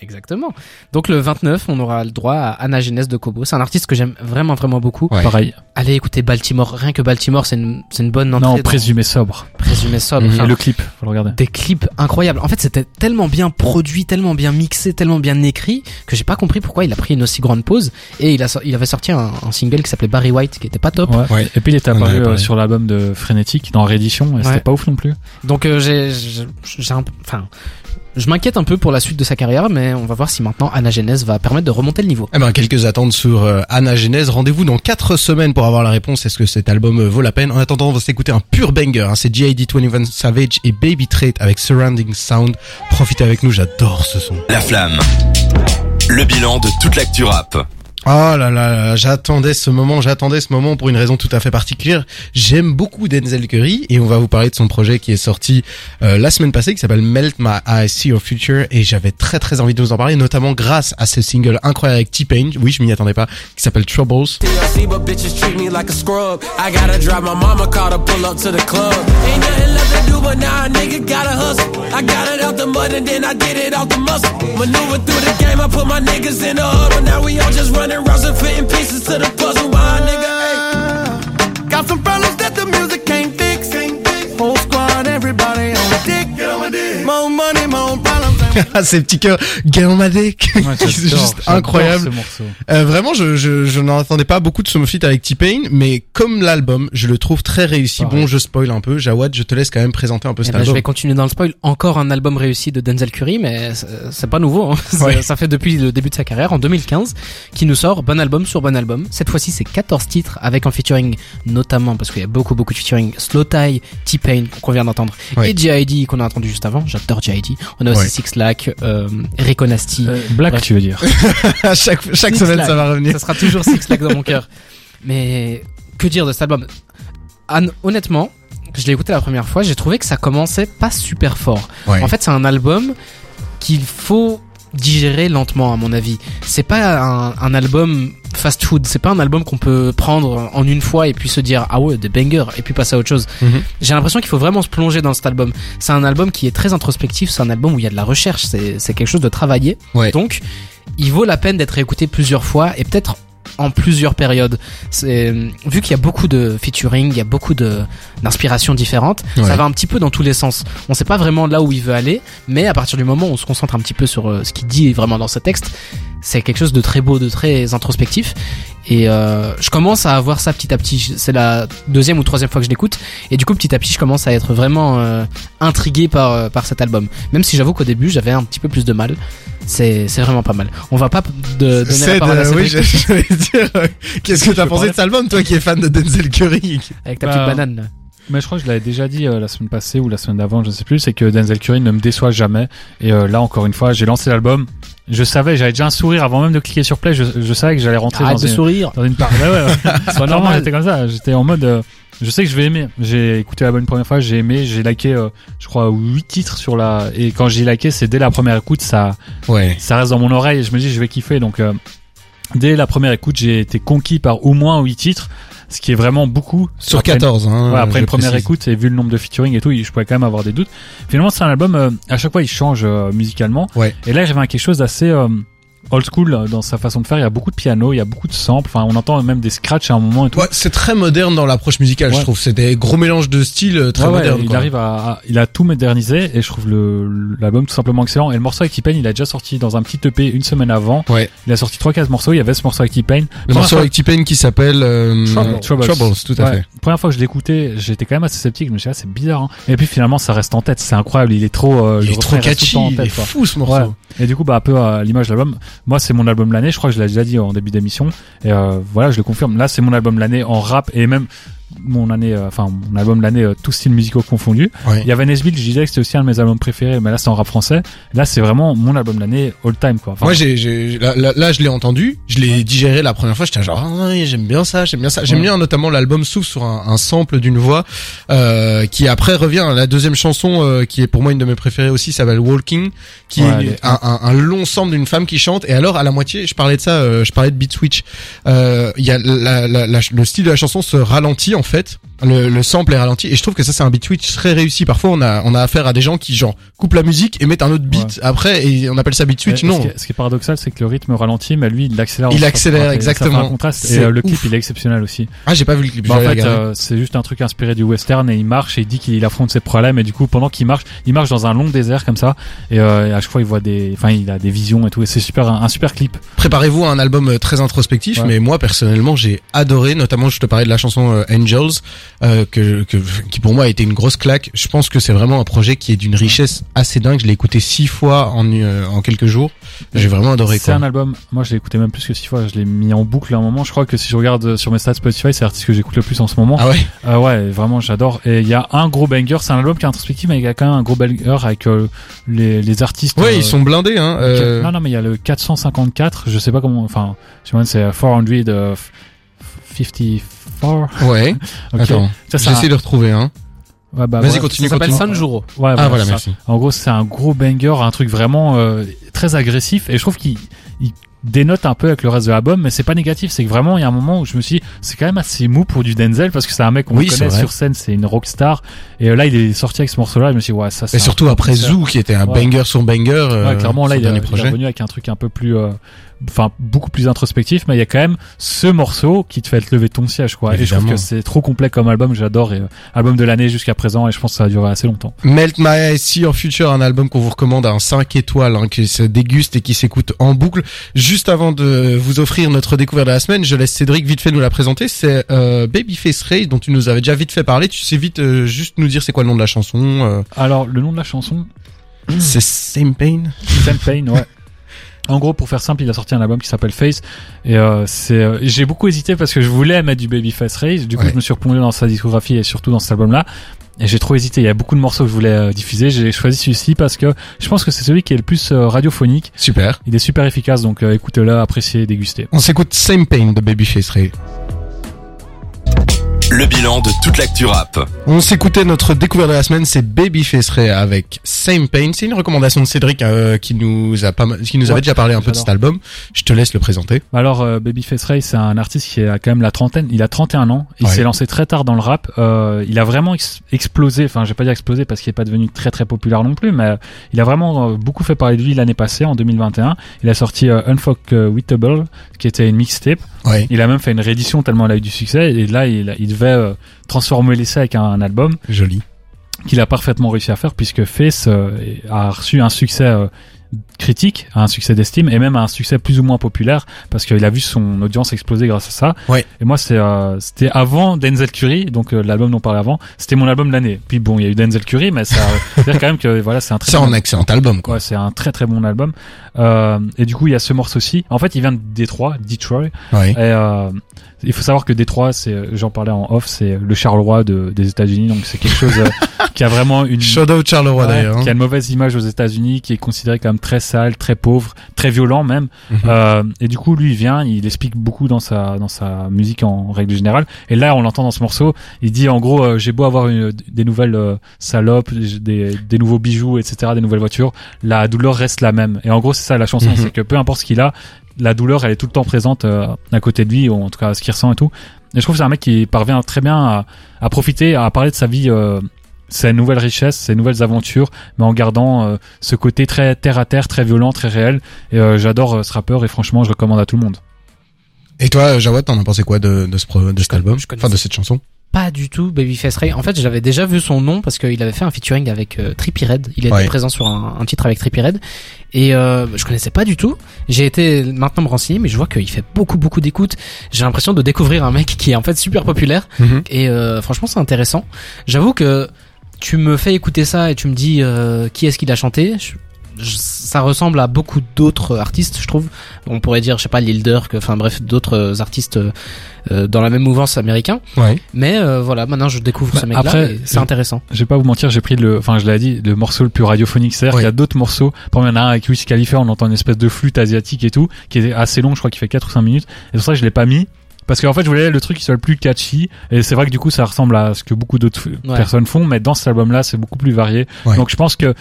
Exactement. Donc le 29, on aura le droit à Anna Genès de Kobo. C'est un artiste que j'aime vraiment vraiment beaucoup. Ouais. Pareil. Allez écouter Baltimore. Rien que Baltimore, c'est une, c'est une bonne entrée. Non, dans- présumé sobre. présumé sobre. Mhm. Enfin, Et le clip, faut le regarder. des clips incroyables. En fait, c'était tellement bien produit, tellement bien mixé, tellement bien écrit que j'ai pas compris pourquoi il a pris une aussi grande pause. Et il a, il avait sorti un, un single qui s'appelait Barry White, qui était pas top. Ouais. Ouais. Et puis il était apparu euh, sur l'album de Frénétique dans Réédition et Ouais. c'était pas ouf non plus. Donc euh, j'ai, j'ai j'ai un, enfin, je m'inquiète un peu pour la suite de sa carrière, mais on va voir si maintenant Anna Genèse va permettre de remonter le niveau. Eh ben, quelques attentes sur euh, Anna Genèse. Rendez-vous dans 4 semaines pour avoir la réponse. Est-ce que cet album euh, vaut la peine? En attendant, on va s'écouter un pur banger. Hein. C'est G.I.D. 21 Savage et Baby Trait avec Surrounding Sound. Profitez avec nous, j'adore ce son. La flamme. Le bilan de toute l'actu rap. Oh là là, j'attendais ce moment, j'attendais ce moment pour une raison tout à fait particulière. J'aime beaucoup Denzel Curry et on va vous parler de son projet qui est sorti euh, la semaine passée qui s'appelle Melt My Eyes See Your Future. Et j'avais très très envie de vous en parler notamment grâce à ce single incroyable avec T-Pain, oui je m'y attendais pas, qui s'appelle Troubles. hundred rounds and fitting pieces to the puzzle, my nigga. Ay. Got some problems that the music can't fix. Whole squad, everybody on the dick. Get on my dick. More money, more problems. Ah, [laughs] ces petits cœurs, dick. Ouais, [laughs] c'est juste incroyable. ce. Euh, vraiment, je, je, je n'en attendais pas beaucoup de ce feat avec T-Pain, mais comme l'album, je le trouve très réussi. Pareil. Bon, je spoil un peu. Jawad, je te laisse quand même présenter un peu Eh cet je album. vais continuer dans le spoil. Encore un album réussi de Denzel Curry, mais c'est- pas nouveau. hein. [laughs] Ouais. Ça fait depuis le début de sa carrière, en 2015, qui nous sort bon album sur bon album. Cette fois-ci, c'est 14 titres avec un featuring, notamment parce qu'il y a beaucoup beaucoup de featuring, Slow Tie, T-Pain qu'on vient d'entendre, Ouais. et J.I.D. qu'on a entendu juste avant. J'adore J.I.D. On a aussi Ouais. Six Lack, euh, Rico Nasty. Euh, Black, Bref. tu veux dire. [laughs] chaque chaque semaine, ça va revenir. Ça sera toujours Six Lack dans mon cœur. Mais que dire de cet album? Anne, Honnêtement, je l'ai écouté la première fois, j'ai trouvé que ça commençait pas super fort. Ouais. En fait, c'est un album qu'il faut digérer lentement, à mon avis. C'est pas un, un album fast food. C'est pas un album qu'on peut prendre en une fois et puis se dire ah ouais des bangers et puis passer à autre chose. Mhm. J'ai l'impression qu'il faut vraiment se plonger dans cet album. C'est un album qui est très introspectif. C'est un album où il y a de la recherche. C'est c'est quelque chose de travaillé. Ouais. Donc il vaut la peine d'être écouté plusieurs fois et peut-être en plusieurs périodes. C'est vu qu'il y a beaucoup de featuring, il y a beaucoup de d'inspirations différentes. Ouais. Ça va un petit peu dans tous les sens. On sait pas vraiment là où il veut aller, mais à partir du moment où on se concentre un petit peu sur euh, ce qu'il dit vraiment dans ce texte, c'est quelque chose de très beau, de très introspectif. Et euh, je commence à avoir ça petit à petit. C'est la deuxième ou troisième fois que je l'écoute, et du coup petit à petit je commence à être vraiment euh, intrigué par euh, par cet album. Même si j'avoue qu'au début j'avais un petit peu plus de mal. C'est c'est vraiment pas mal. On va pas de, donner la Ced, parole à euh, oui, j'allais dire, euh, qu'est-ce que Je t'as pensé de cet album, toi qui es fan de Denzel Curry? Avec ta Bah, petite banane. Mais je crois que je l'avais déjà dit euh, la semaine passée ou la semaine d'avant, je ne sais plus, c'est que Denzel Curry ne me déçoit jamais. Et euh, là, encore une fois, j'ai lancé l'album. Je savais, j'avais déjà un sourire avant même de cliquer sur play. Je, je savais que j'allais rentrer Arrête dans de une, sourire. dans une part. Ouais, ouais, ouais. [laughs] Normal, normal. j'étais comme ça. J'étais en mode, euh, je sais que je vais aimer. J'ai écouté l'album une première fois, j'ai aimé, j'ai liké, euh, je crois, huit titres sur la. Et quand j'ai liké, c'est dès la première écoute, ça, Ouais. ça reste dans mon oreille et je me dis je vais kiffer donc euh, dès la première écoute j'ai été conquis par au moins 8 titres ce qui est vraiment beaucoup Sur Après une- 14, hein. ouais, après une première précise. écoute et vu le nombre de featuring et tout je pouvais quand même avoir des doutes finalement c'est un album euh, à chaque fois il change euh, musicalement Ouais. et là j'avais quelque chose d'assez euh, old school dans sa façon de faire il y a beaucoup de piano il y a beaucoup de samples enfin on entend même des scratchs à un moment et tout Ouais, c'est très moderne dans l'approche musicale, je trouve. C'est des gros mélanges de styles euh, très Ouais, ouais, modernes. il quoi. arrive à, à- il a tout modernisé et je trouve le l'album tout simplement excellent et le morceau avec T-Pain il a déjà sorti dans un petit EP une semaine avant Ouais. il a sorti trois 15 morceaux il y avait ce morceau avec T-Pain Le Première morceau fois- avec T-Pain qui s'appelle euh, Trouble. Troubles, tout à fait. Première fois que je l'écoutais, j'étais quand même assez sceptique. Je me suis dit, ah, c'est bizarre. Hein. Et puis finalement, ça reste en tête. C'est incroyable. Il est trop. euh, Il est trop catchy, en il tête, est fou ce morceau. Et du coup, bah un peu à l'image de l'album. Moi, c'est mon album l'année. Je crois que je l'ai déjà dit en début d'émission. Et euh, voilà, je le confirme. Là, c'est mon album l'année en rap et même mon année, euh, enfin mon album de l'année, euh, tous styles musicaux confondus. Ouais. Il y avait Nesbill, je disais que c'était aussi un de mes albums préférés, mais là c'est en rap français. Là, c'est vraiment mon album de l'année all time quoi. Enfin, Moi, j'ai, j'ai, là, là, je l'ai entendu, je l'ai digéré la première fois, j'étais genre, ah, j'aime bien ça, j'aime bien ça. J'aime Ouais. bien notamment l'album s'ouvre sur un, un sample d'une voix, euh, qui après revient. La deuxième chanson, euh, qui est pour moi une de mes préférées aussi, s'appelle Walking, qui Ouais, est un, un, un long sample d'une femme qui chante. Et alors, à la moitié, je parlais de ça, euh, je parlais de Beat Switch. Euh, Il y a la, la, la- le style de la chanson se ralentit en fait. Le, le sample est ralenti et je trouve que ça c'est un beat switch très réussi. Parfois on a on a affaire à des gens qui genre coupent la musique et mettent un autre beat après et on appelle ça beat switch. Non, Ce qui, est, ce qui est paradoxal, c'est que le rythme ralentit, mais lui, il l'accélère. Il accélère, exactement. un contraste. Et euh, le clip, il est exceptionnel aussi. ah j'ai pas vu le clip. Bah, en fait, euh, c'est juste un truc inspiré du western et il marche et il dit qu'il affronte ses problèmes et du coup pendant qu'il marche, il marche dans un long désert comme ça et, euh, et à chaque fois il voit des, enfin il a des visions et tout et c'est super un, un super clip. Préparez-vous à un album très introspectif, Ouais. mais moi personnellement j'ai adoré. Notamment je te parlais de la chanson euh, que, que, qui pour moi a été une grosse claque. Je pense que c'est vraiment un projet qui est d'une richesse assez dingue. Je l'ai écouté six fois en, euh, en quelques jours. J'ai vraiment adoré. C'est un album. Moi, je l'ai écouté même plus que six fois. Je l'ai mis en boucle à un moment. Je crois que si je regarde euh, sur mes stats Spotify, c'est l'artiste que j'écoute le plus en ce moment. Ah ouais. Euh, ouais, vraiment, j'adore. Et il y a un gros banger. C'est un album qui est introspectif, mais il y a quand même un gros banger avec les, artistes. Ouais, ils sont blindés. Hein, Non, non, mais il y a le 454. Je sais pas comment. Enfin, c'est 400 54. Ouais. [laughs] okay. Attends. Ça. J'essaie de retrouver hein. bah, Vas-y, continue. Ça s'appelle Sanjuro. Ouais, ah, voilà, merci. En gros, c'est un gros banger, un truc vraiment euh, très agressif. Et je trouve qu'il dénote un peu avec le reste de l'album, mais c'est pas négatif. C'est que vraiment, il y a un moment où je me suis dit, c'est quand même assez mou pour du Denzel, parce que c'est un mec qu'on oui, connaît sur scène, c'est une rockstar. Et euh, là, il est sorti avec ce morceau-là, je me suis dit, ouais, ça c'est. Et surtout après Zoo, qui était un banger sur banger. Ouais, euh, clairement, là, il, est revenu avec un truc un peu plus, enfin beaucoup plus introspectif, mais il y a quand même ce morceau qui te fait te lever ton siège, quoi. Et je trouve que c'est trop complet comme album, j'adore, et euh, album de l'année jusqu'à présent, et je pense que ça va durer assez longtemps. Melt My Eyes See Your Future, un album qu'on vous recommande à un 5 étoiles, hein, qui se déguste et qui s'écoute en boucle. Juste avant de vous offrir notre découverte de la semaine, je laisse Cédric vite fait nous la présenter. C'est euh, Babyface Ray, dont tu nous avais déjà vite fait parler. Tu sais vite euh, juste nous dire c'est quoi le nom de la chanson. euh, Alors le nom de la chanson, c'est Same Pain. Sam Payne, ouais. En gros, pour faire simple, il a sorti un album qui s'appelle Face et euh, c'est. euh, j'ai beaucoup hésité parce que je voulais mettre du Babyface Race. Du coup, Ouais. je me suis replongé dans sa discographie et surtout dans cet album-là. Et j'ai trop hésité. Il y a beaucoup de morceaux que je voulais euh, diffuser. J'ai choisi celui-ci parce que je pense que c'est celui qui est le plus euh, radiophonique. Super. Il est super efficace, donc euh, écoutez-le, appréciez, dégustez. On s'écoute Same Pain de Babyface Ray. Le bilan de toute l'actu rap. On s'écoutait notre découverte de la semaine, c'est Babyface Ray avec Same Pain. C'est une recommandation de Cédric euh, qui nous a pas mal, qui nous avait Ouais, déjà parlé un peu de cet album. Je te laisse le présenter. Alors euh, Babyface Ray, c'est un artiste qui a quand même la trentaine. Il a 31 ans. Il Ouais. s'est lancé très tard dans le rap. Euh, il a vraiment ex- explosé. Enfin, je vais pas dire explosé parce qu'il est pas devenu très très populaire non plus, mais euh, il a vraiment euh, beaucoup fait parler de lui l'année passée, en 2021. Il a sorti euh, Unfuckwittable, qui était une mixtape. Ouais. Il a même fait une réédition tellement elle a eu du succès. Et là, il, il devait euh, transformer l'essai avec un, un album Joli. qu'il a parfaitement réussi à faire puisque Face euh, a reçu un succès euh, critique, un succès d'estime et même un succès plus ou moins populaire parce qu'il a vu son audience exploser grâce à ça. Ouais. Et moi euh, c'était avant Denzel Curry, donc euh, l'album dont on parlait avant, c'était mon album de l'année. Puis bon, il y a eu Denzel Curry, mais ça [laughs] veut dire quand même que voilà c'est un très C'est bon un excellent album, quoi. Ouais, c'est un très très bon album. Euh, et du coup, il y a ce morceau-ci. En fait, il vient de Détroit, Detroit. Ouais. Et euh, il faut savoir que Détroit, c'est, j'en parlais en off, c'est le Charleroi de, des États-Unis. Donc c'est quelque chose euh, [laughs] qui a vraiment une Shout out Charleroi Ouais, d'ailleurs. hein. qui a une mauvaise image aux États-Unis, qui est considéré comme très sale, très pauvre, très violent même. Mhm. Euh, et du coup, lui, il vient, il explique beaucoup dans sa dans sa musique en règle générale. Et là, on l'entend dans ce morceau. Il dit en gros, euh, j'ai beau avoir une, des nouvelles euh, salopes, des, des nouveaux bijoux, etc., des nouvelles voitures, la douleur reste la même. Et en gros, c'est ça la chanson, Mhm. c'est que peu importe ce qu'il a, la douleur, elle est tout le temps présente euh, à côté de lui, ou en tout cas ce qu'il ressent et tout. Et je trouve que c'est un mec qui parvient très bien à, à profiter, à parler de sa vie. Euh, ses nouvelles richesses, ses nouvelles aventures, mais en gardant euh, ce côté très terre à terre, très violent, très réel. Et euh, j'adore euh, ce rappeur et franchement, je recommande à tout le monde. Et toi, Jawad, t'en as pensé quoi de, de ce, pro- de cet album? je connais Enfin, de cette chanson? Pas du tout Babyface Ray. En fait, j'avais déjà vu son nom parce qu'il avait fait un featuring avec euh, Trippie Red. Il était Ouais. présent sur un, un titre avec Trippie Red. Et euh, je connaissais pas du tout. J'ai été maintenant me renseigner, mais je vois qu'il fait beaucoup beaucoup d'écoutes. J'ai l'impression de découvrir un mec qui est en fait super populaire. Et euh, franchement, c'est intéressant. J'avoue que tu me fais écouter ça et tu me dis euh, qui est-ce qu'il a chanté? Je- ça ressemble à beaucoup d'autres artistes, je trouve. On pourrait dire, je sais pas, Lil Durk, enfin bref, d'autres euh, artistes euh, euh, dans la même mouvance américain. Ouais. Mais euh, voilà, maintenant je découvre Bah, ce mec-là. C'est intéressant. Je vais pas vous mentir, j'ai pris le, enfin je l'ai dit, le morceau le plus radiophonique. C'est-à-dire Oui. qu'il y a d'autres morceaux. Par exemple, il y en a un avec Wiz Khalifa, on entend une espèce de flûte asiatique et tout, qui est assez long, je crois qu'il fait 4 ou 5 minutes. Et c'est pour ça que je l'ai pas mis. Parce qu'en fait, je voulais le truc qui soit le plus catchy. Et c'est vrai que du coup, ça ressemble à ce que beaucoup d'autres Ouais. personnes font. Mais dans cet album-là, c'est beaucoup plus varié. Ouais. Donc je pense que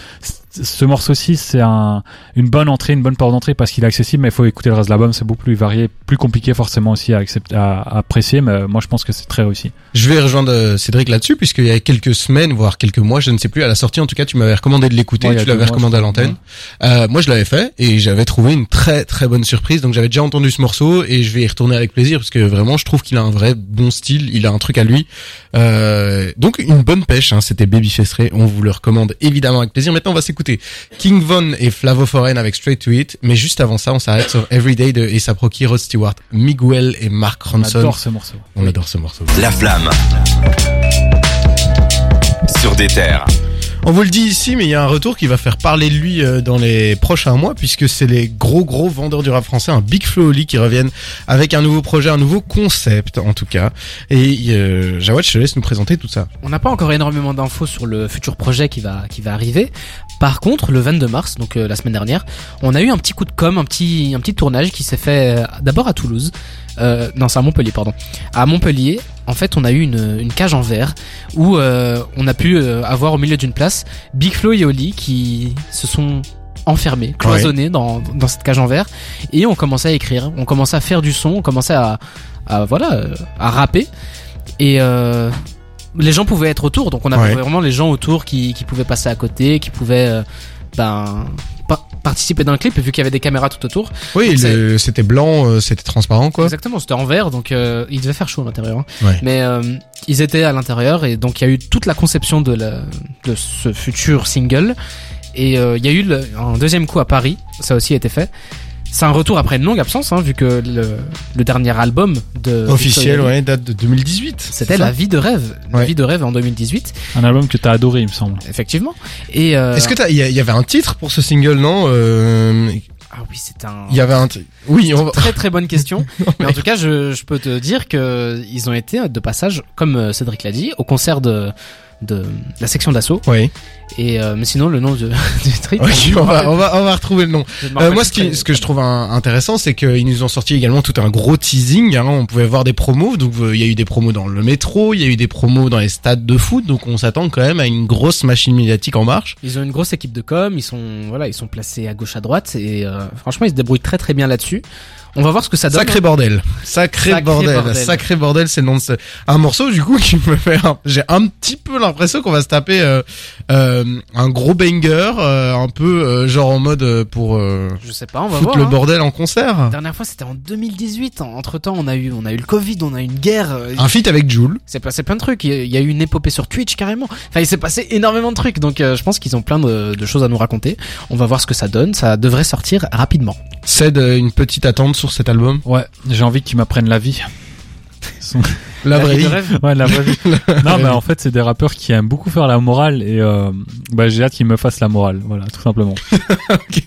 ce morceau-ci, c'est un, une bonne entrée, une bonne porte d'entrée parce qu'il est accessible. Mais il faut écouter le reste de l'album. C'est beaucoup plus varié, plus compliqué forcément aussi à, accepter, à, à apprécier. Mais moi, je pense que c'est très réussi. Je vais rejoindre euh, Cédric là-dessus, puisqu'il y a quelques semaines, voire quelques mois, je ne sais plus, à la sortie, en tout cas, tu m'avais recommandé de l'écouter, Ouais, tu l'avais recommandé à l'antenne. Euh, moi, je l'avais fait, et j'avais trouvé une très très bonne surprise, donc j'avais déjà entendu ce morceau, et je vais y retourner avec plaisir, parce que vraiment, je trouve qu'il a un vrai bon style, il a un truc à lui. Euh, donc, une bonne pêche, hein, c'était Babyface Ray, on vous le recommande évidemment avec plaisir. Maintenant, on va s'écouter King Von et Flavo Foreign avec Straight to It, mais juste avant ça, on s'arrête sur Everyday de A$AP Rocky, Rod Stewart, Miguel et Mark On Ronson. adore ce morceau. On adore ce morceau. La flamme. Sur des terres. On vous le dit ici, mais il y a un retour qui va faire parler de lui euh, dans les prochains mois, puisque c'est les gros gros vendeurs du rap français, un Big Flo Oli qui reviennent avec un nouveau projet, un nouveau concept en tout cas. Et euh, Jawad, je te laisse nous présenter tout ça. On n'a pas encore énormément d'infos sur le futur projet qui va qui va arriver. Par contre, le 22 mars, donc euh, la semaine dernière, on a eu un petit coup de com, un petit un petit tournage qui s'est fait euh, d'abord à Toulouse. Euh, non, c'est à Montpellier, pardon. À Montpellier, en fait, on a eu une, une cage en verre où euh, on a pu euh, avoir au milieu d'une place Big Flo et Oli qui se sont enfermés, cloisonnés dans, dans cette cage en verre et on commençait à écrire, on commençait à faire du son, on commençait à, à voilà, euh, à rapper et euh, les gens pouvaient être autour, donc on avait Ouais. vraiment les gens autour qui, qui pouvaient passer à côté, qui pouvaient ben pa- participer d'un clip vu qu'il y avait des caméras tout autour. Oui, c'était blanc, euh, c'était transparent quoi. Exactement, c'était en verre, donc euh, il devait faire chaud à l'intérieur. hein. Ouais. Mais euh, ils étaient à l'intérieur et donc il y a eu toute la conception de, la, de ce futur single. Et euh, il y a eu le- un deuxième coup à Paris, ça aussi a été fait. C'est un retour après une longue absence, hein, vu que le, le dernier album de Officiel, Victoria, ouais, date de 2018. C'était La vie de rêve, La Ouais. vie de rêve en 2018, Un album que t'as adoré, il me semble. effectivement. Et euh, Est-ce que t'as, il y, avait un titre pour ce single, non euh, ah oui, c'est un Il y avait un, oui, on va... très très bonne question. [laughs] mais en tout cas, je, je peux te dire que ils ont été de passage, comme euh, Cédric l'a dit, au concert de de la section d'assaut. Oui. Et euh, mais sinon, le nom [laughs] du, du me on va, on va, on va retrouver le nom. Euh, moi, ce, qui, ce que je trouve un- intéressant, c'est qu'ils nous ont sorti également tout un gros teasing. Hein, on pouvait voir des promos. Donc, euh, il y a eu des promos dans le métro, il y a eu des promos dans les stades de foot. Donc, on s'attend quand même à une grosse machine médiatique en marche. Ils ont une grosse équipe de com. Ils sont voilà, ils sont placés à gauche à droite et euh, franchement, ils se débrouillent très très bien là-dessus. On va voir ce que ça donne. Sacré bordel, sacré, Sacré bordel. bordel. sacré bordel, c'est le nom de ce... un morceau du coup [laughs] qui me fait. un- J'ai un petit peu l'impression qu'on va se taper euh, euh, un gros banger, euh, un peu genre en mode pour Je sais pas, on va foutre voir. le hein. bordel en concert. La dernière fois, c'était en 2018. Entre temps, on a eu on a eu le Covid, on a eu une guerre. Un feat avec Joule. Il s'est passé plein de trucs. Il y a- eu une épopée sur Twitch carrément. Enfin, il s'est passé énormément de trucs. Donc, je pense qu'ils ont plein de, de choses à nous raconter. On va voir ce que ça donne. Ça devrait sortir rapidement. C'est une petite attente sur cet album. Ouais, j'ai envie qu'ils m'apprennent la vie. [laughs] Son- La vraie vie vie. rêve. Ouais, la vraie vie. [laughs] non, mais en fait, c'est des rappeurs qui aiment beaucoup faire la morale et euh, bah, j'ai hâte qu'ils me fassent la morale. Voilà, tout simplement. [laughs] Ok.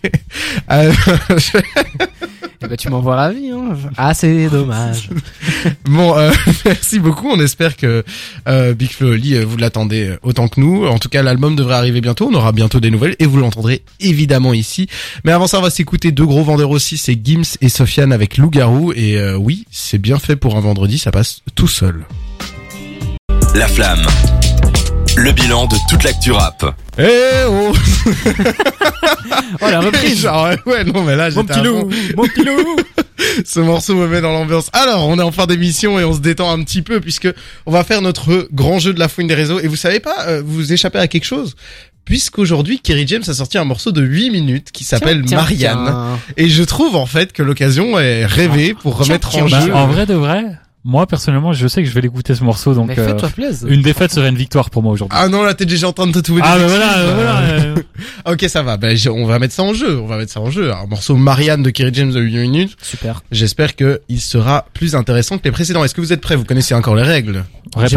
Euh, Eh ben, tu m'envoies la vie. Hein. Ah, c'est dommage. [laughs] bon, euh, [laughs] merci beaucoup. On espère que euh, Big Flo et Oli, euh, vous l'attendez autant que nous. En tout cas, l'album devrait arriver bientôt. On aura bientôt des nouvelles et vous l'entendrez évidemment ici. Mais avant ça, on va s'écouter deux gros vendeurs aussi. C'est Gims et Sofiane avec Loup-garou. Et euh, oui, c'est bien fait pour un vendredi. Ça passe tout seul. La flamme. Le bilan de toute l'actu rap. Eh oh [laughs] Oh, la reprise. Genre, ouais, ouais, non, mais là, Mon j'étais petit à loup, fond. mon petit loup. [laughs] Ce morceau me met dans l'ambiance. Alors, on est en fin d'émission et on se détend un petit peu puisque on va faire notre grand jeu de la fouine des réseaux. Et vous savez pas, euh, vous échappez à quelque chose? Puisqu'aujourd'hui, Kerry James a sorti un morceau de 8 minutes qui s'appelle Tiens, tiens, Marianne. tiens. Et je trouve en fait que l'occasion est rêvée pour remettre tiens, en tiens. jeu. Bah, en vrai de vrai, moi personnellement, je sais que je vais l'écouter ce morceau, donc Mais euh, fais-toi plaisir. une défaite serait une victoire pour moi aujourd'hui. Ah non, là t'es déjà en train de te trouver Ah, des bah voilà, euh, voilà. euh, [laughs] Ok, ça va. Ben, je- on va mettre ça en jeu. On va mettre ça en jeu. Un morceau Marianne de Kerry James de 8 minutes. Super. J'espère que il sera plus intéressant que les précédents. Est-ce que vous êtes prêts? Vous connaissez encore les règles? Pour euh, Je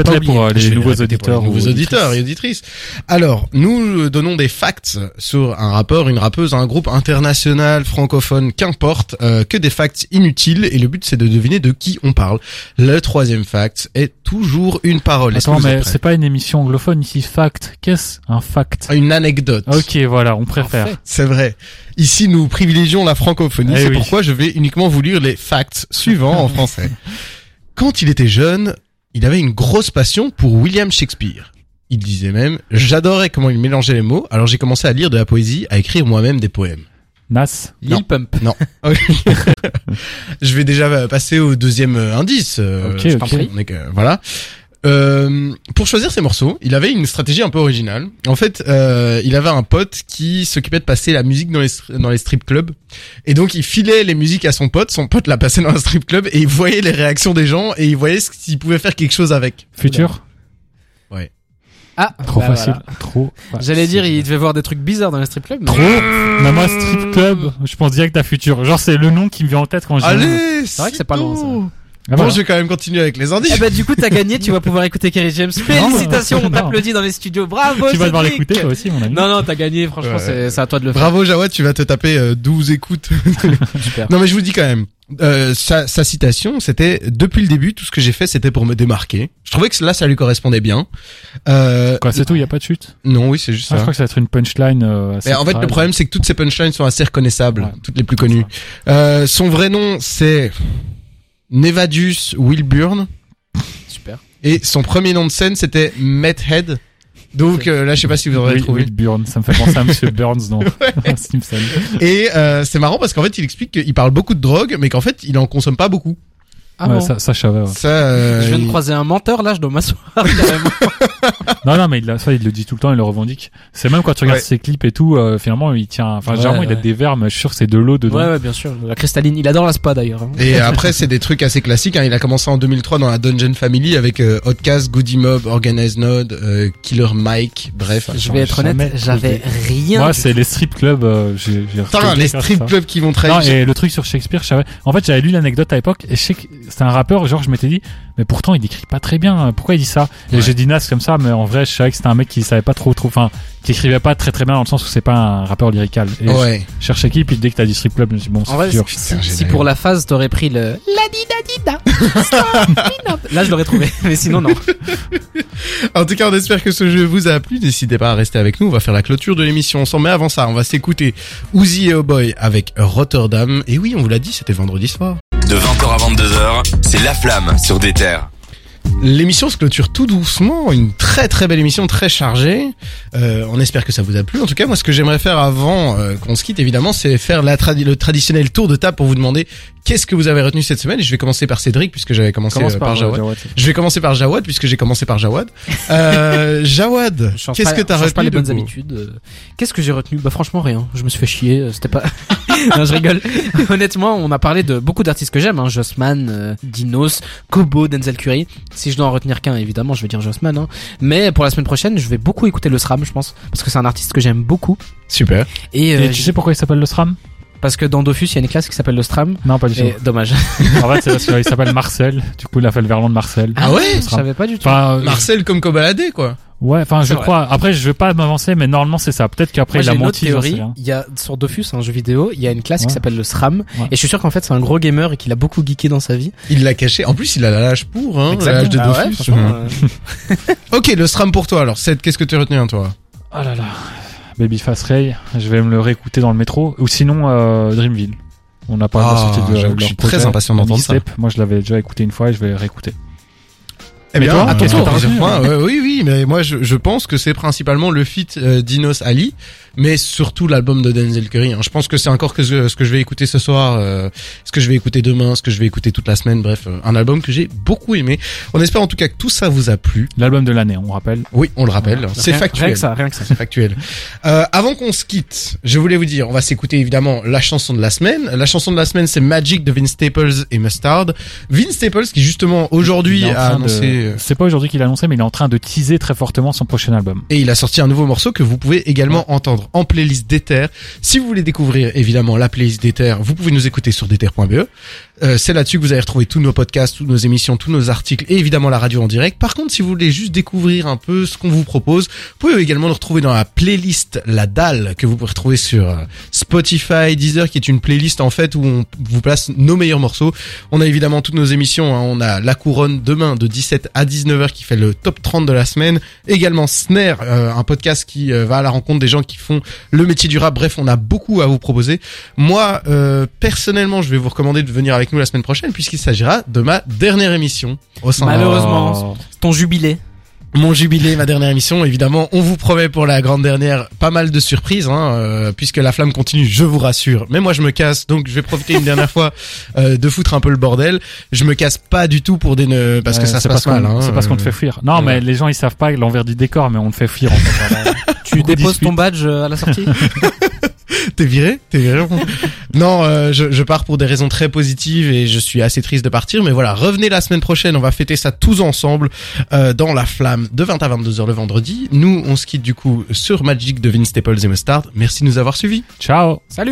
les nouveaux pour auditeurs. les nouveaux ou auditeurs et auditrices. Alors, nous euh, donnons des facts sur un rappeur, une rappeuse, un groupe international, francophone, qu'importe, euh, que des facts inutiles. Et le but, c'est de deviner de qui on parle. Le troisième fact est toujours une parole. Attends, êtes mais c'est pas une émission anglophone ici. Fact. Qu'est-ce? Un fact Une anecdote. Ok, voilà, on préfère. C'est vrai. Ici, nous privilégions la francophonie. Eh c'est oui. pourquoi je vais uniquement vous lire les facts suivants en français. [laughs] Quand il était jeune, il avait une grosse passion pour William Shakespeare. Il disait même, j'adorais comment il mélangeait les mots, alors j'ai commencé à lire de la poésie, à écrire moi-même des poèmes. Nas. Non. Lil Pump. Non. [laughs] [laughs] je vais déjà euh, passer au deuxième euh, indice. euh, Ok, je ok. t'en prie. On est que- voilà. Euh, pour choisir ses morceaux, il avait une stratégie un peu originale. En fait, euh, il avait un pote qui s'occupait de passer la musique dans les dans les strip clubs, et donc il filait les musiques à son pote. Son pote la passait dans un strip club et il voyait les réactions des gens et il voyait s'il pouvait faire quelque chose avec. Futur. Ah, Trop bah facile, voilà. trop. J'allais dire, il devait voir des trucs bizarres dans les strip clubs. mais- Trop. Mais moi, strip club, je pense direct à futur. Genre, c'est le nom qui me vient en tête quand j'ai. Allez, C'est vrai que c'est pas loin, ça. Ah, Bon, voilà. je vais quand même continuer avec les indices. Eh ben, du coup, t'as gagné, tu vas pouvoir écouter Kerry James. Félicitations, on t'applaudit dans les studios. Bravo, Tu vas devoir l'écouter toi aussi, mon ami. Non, non, t'as gagné, franchement, Ouais. c'est c'est à toi de le faire. Bravo Jawad, tu vas te taper euh, 12 écoutes. [laughs] Super. non mais je vous dis quand même, euh, sa, sa citation, c'était depuis le début, tout ce que j'ai fait, c'était pour me démarquer. Je trouvais que là, ça lui correspondait bien. Euh, Quoi, c'est tout, il y a pas de chute? non, oui, c'est juste Ah, je ça. crois que ça va être une punchline. Euh, assez Mais en fait, le problème, c'est que toutes ces punchlines sont assez reconnaissables, Ouais. toutes les plus connues. Euh, son vrai nom, c'est Nevadius Wilburn. Super. Et son premier nom de scène, c'était Methead. Donc euh, là, je sais pas si vous aurez Will, trouvé. Will Burns, ça me fait penser à Monsieur Burns dans [laughs] Simpson. Et euh, c'est marrant parce qu'en fait, il explique qu'il parle beaucoup de drogue, mais qu'en fait, il en consomme pas beaucoup. Ah ouais, bon. ça, ça, je savais, ouais. Ça, euh, Je viens de croiser un menteur, là, je dois m'asseoir [laughs] carrément. [laughs] Non, non, mais il, l'a- ça, il le dit tout le temps, il le revendique. C'est même quand tu regardes Ouais. ses clips et tout, euh, finalement, il tient, enfin, Ouais, généralement, il a ouais. des verres, mais je suis sûr que c'est de l'eau dedans. Ouais, ouais, bien sûr. La cristalline, il adore la spa d'ailleurs. hein. Et [laughs] après, c'est des trucs assez classiques. Hein. Il a commencé en 2003 dans la Dungeon Family avec euh, Outcast, Goody Mob, Organized Node, euh, Killer Mike, bref. Je vais être honnête, j'avais rien. Moi, c'est les strip clubs, euh, j'ai, les strip ça. clubs qui vont Non, trahir. et le truc sur Shakespeare, je savais. En fait, j'avais lu l'anecdote à l'époque et je sais que c'était un rappeur, genre, je m'étais dit, mais pourtant, il écrit pas très bien. Pourquoi il dit ça? Et Ouais. j'ai dit Nas comme ça, mais en vrai, je savais que c'était un mec qui savait pas trop, trop, enfin, qui écrivait pas très très bien dans le sens où c'est pas un rappeur lyrical. Et Ouais. je cherchais qui, puis dès que t'as dit strip club, je me suis dit, bon, c'est sûr. si, si pour la phase t'aurais pris le la [laughs] là je l'aurais trouvé, mais sinon non. [laughs] En tout cas, on espère que ce jeu vous a plu. N'hésitez pas à rester avec nous. On va faire la clôture de l'émission ensemble. Mais avant ça, on va s'écouter Uzi et Oh Boy avec Rotterdam. Et oui, on vous l'a dit, c'était vendredi soir. De 20h à 22h, c'est La Flamme sur des terres. L'émission se clôture tout doucement, une très très belle émission, très chargée. Euh, on espère que ça vous a plu. En tout cas, moi, ce que j'aimerais faire avant euh, qu'on se quitte, évidemment, c'est faire le traditionnel tour de table pour vous demander qu'est-ce que vous avez retenu cette semaine? Et je vais commencer par Cédric, puisque j'avais commencé Commence euh, par, par Jawad. Jawad. Je vais commencer par Jawad, puisque j'ai commencé par Jawad. [laughs] Euh, Jawad, qu'est-ce que t'as je change retenu pas les de bonnes habitudes. euh. Qu'est-ce que j'ai retenu? Bah franchement rien. Je me suis fait chier. euh, C'était pas. [laughs] non, je rigole. [laughs] Honnêtement, on a parlé de beaucoup d'artistes que j'aime. Hein. Jossman, euh, Dinos, Kobo, Denzel Curry. Si je dois en retenir qu'un, évidemment, je vais dire Jossman. Hein. Mais pour la semaine prochaine, je vais beaucoup écouter le SRAM, je pense, parce que c'est un artiste que j'aime beaucoup. Super. Et, euh, Et tu sais pourquoi il s'appelle le SRAM parce que dans Dofus, il y a une classe qui s'appelle le SRAM. Non, pas du tout. Dommage. [laughs] En fait, c'est parce qu'il [laughs] s'appelle Marcel. Du coup, il a fait le verlan de Marcel. Ah ouais Je savais pas du tout. Enfin, euh, Marcel comme Kobalade, quoi. ouais, enfin, je vrai. crois. Après, je vais pas m'avancer, mais normalement, c'est ça. Peut-être qu'après, il a menti. théorie. Il y a sur Dofus, un jeu vidéo, il y a une classe Ouais. qui s'appelle le SRAM, Ouais. et je suis sûr qu'en fait c'est un gros gamer et qu'il a beaucoup geeké dans sa vie. Il l'a caché. En plus, il a la lâche pour, hein, la lâche de Ah ouais, Dofus. euh, [laughs] Ok, le SRAM pour toi. Alors, Seth, qu'est-ce que tu as retenu, hein, toi? Oh là là. Babyface Ray, je vais me le réécouter dans le métro. Ou sinon, euh, Dreamville. On a parlé de la Ah, sortie de que leur je suis projet, très impatient d'entendre ça. Moi, je l'avais déjà écouté une fois et je vais réécouter. Eh bien, toi, point. Ouais, oui, oui, mais moi, je, je pense que c'est principalement le feat euh, Dinos Ali, mais surtout l'album de Denzel Curry. hein. Je pense que c'est encore que ce, ce que je vais écouter ce soir, euh, ce que je vais écouter demain, ce que je vais écouter toute la semaine. Bref, euh, un album que j'ai beaucoup aimé. On espère en tout cas que tout ça vous a plu. L'album de l'année, on rappelle. Oui, on le rappelle. C'est factuel. Rien que ça, rien que ça. C'est factuel. Euh, avant qu'on se quitte, je voulais vous dire, on va s'écouter évidemment la chanson de la semaine. La chanson de la semaine, c'est Magic de Vince Staples et Mustard. Vince Staples qui justement aujourd'hui a de- annoncé C'est pas aujourd'hui qu'il a annoncé, mais il est en train de teaser très fortement son prochain album. et il a sorti un nouveau morceau que vous pouvez également entendre en playlist d'Ether. Si vous voulez découvrir évidemment la playlist d'Ether, vous pouvez nous écouter sur d'ether.be. Euh, c'est là-dessus que vous allez retrouver tous nos podcasts, toutes nos émissions, tous nos articles et évidemment la radio en direct. Par contre, si vous voulez juste découvrir un peu ce qu'on vous propose, vous pouvez également nous retrouver dans la playlist La Dalle que vous pouvez retrouver sur euh, Spotify, Deezer, qui est une playlist en fait où on vous place nos meilleurs morceaux. On a évidemment toutes nos émissions. hein. On a La Couronne demain de 17 à 19h qui fait le top 30 de la semaine. Également Snare, euh, un podcast qui va à la rencontre des gens qui font le métier du rap. Bref, on a beaucoup à vous proposer. Moi, personnellement, je vais vous recommander de venir avec nous la semaine prochaine puisqu'il s'agira de ma dernière émission au sein Malheureusement. Oh. Ton jubilé. mon jubilé, ma dernière émission. Évidemment, on vous promet pour la grande dernière pas mal de surprises, hein, euh, puisque la flamme continue, je vous rassure. Mais moi, je me casse, donc je vais profiter une dernière fois [laughs] euh, de foutre un peu le bordel. Je me casse pas du tout pour des ne... parce que Ouais, ça se c'est passe mal. Hein, C'est parce qu'on te fait fuir. Non, ouais. mais les gens ils savent pas l'envers du décor, mais on te fait fuir. En fait. [laughs] Tu déposes ton badge euh, à la sortie [laughs] T'es viré T'es viré Non, euh, je, je pars pour des raisons très positives et je suis assez triste de partir. Mais voilà, revenez la semaine prochaine, on va fêter ça tous ensemble euh, dans la flamme de 20 à 22h le vendredi. Nous, on se quitte du coup sur Magic de Vince Staples et Mustard. Merci de nous avoir suivis. Ciao Salut